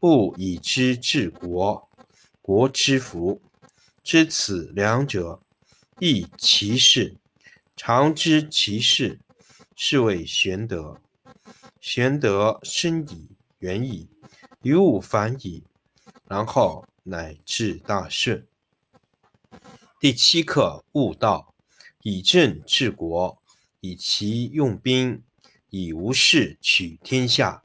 不以知治国，国之福。知此两者，亦其事。常知其事，是谓玄德。玄德深矣，远矣，于物反矣，然后乃至大顺。第七课：悟道，以政治国，以其用兵，以无事取天下。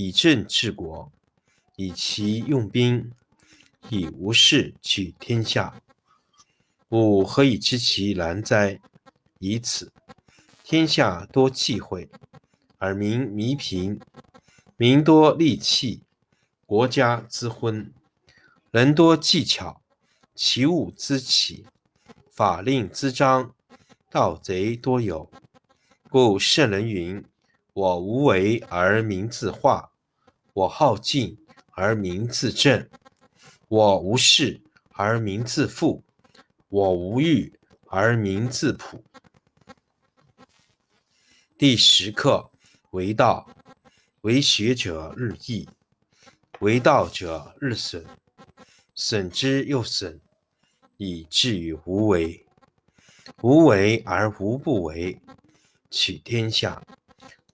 以政治国，以其用兵，以无事取天下。吾何以知其然哉？以此。天下多忌讳，而民弥贫；民多利器，国家之昏；人多技巧，其物滋起；法令滋章，盗贼多有。故圣人云。我无为而民自化，我好静而民自正，我无事而民自富，我无欲而民自朴。第十课为道，为学者日益，为道者日损，损之又损，以至于无为。无为而无不为，取天下。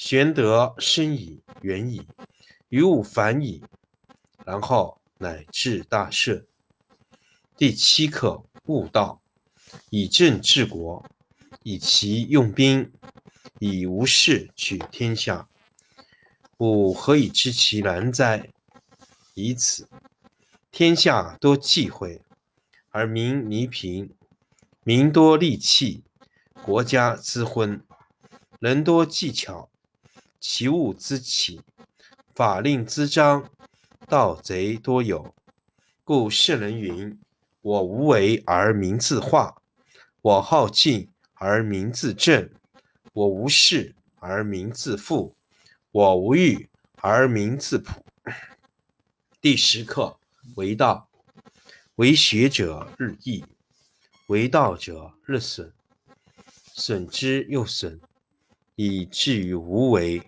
玄德深矣，远矣，于物反矣，然后乃至大顺。第七课：悟道，以政治国，以其用兵，以无事取天下。吾何以知其然哉？以此。天下多忌讳，而民弥贫；民多利器，国家滋昏；人多技巧，其物滋起；法令滋章，盗贼多有。故圣人云：“我无为而民自化，我好静而民自正，我无事而民自富，我无欲而民自朴。”第十课。为道，为学者日益，为道者日损，损之又损，以至于无为。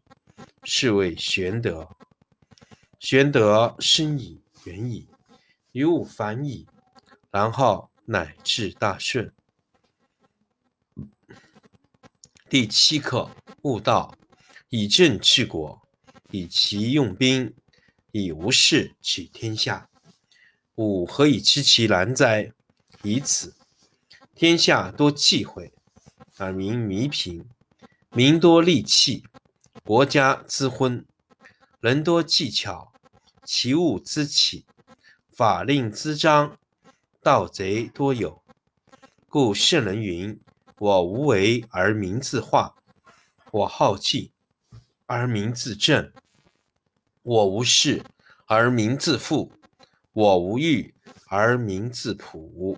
是谓玄德。玄德深矣，远矣，于物反矣，然后乃至大顺。第七课：悟道，以政治国，以其用兵，以无事取天下。吾何以知其然哉？以此。天下多忌讳，而民弥贫；民多利器，国家之昏；人多技巧，其物之起；法令滋章，盗贼多有。故圣人云：“我无为而民自化，我好静而民自正，我无事而民自富。”我无欲而民自朴。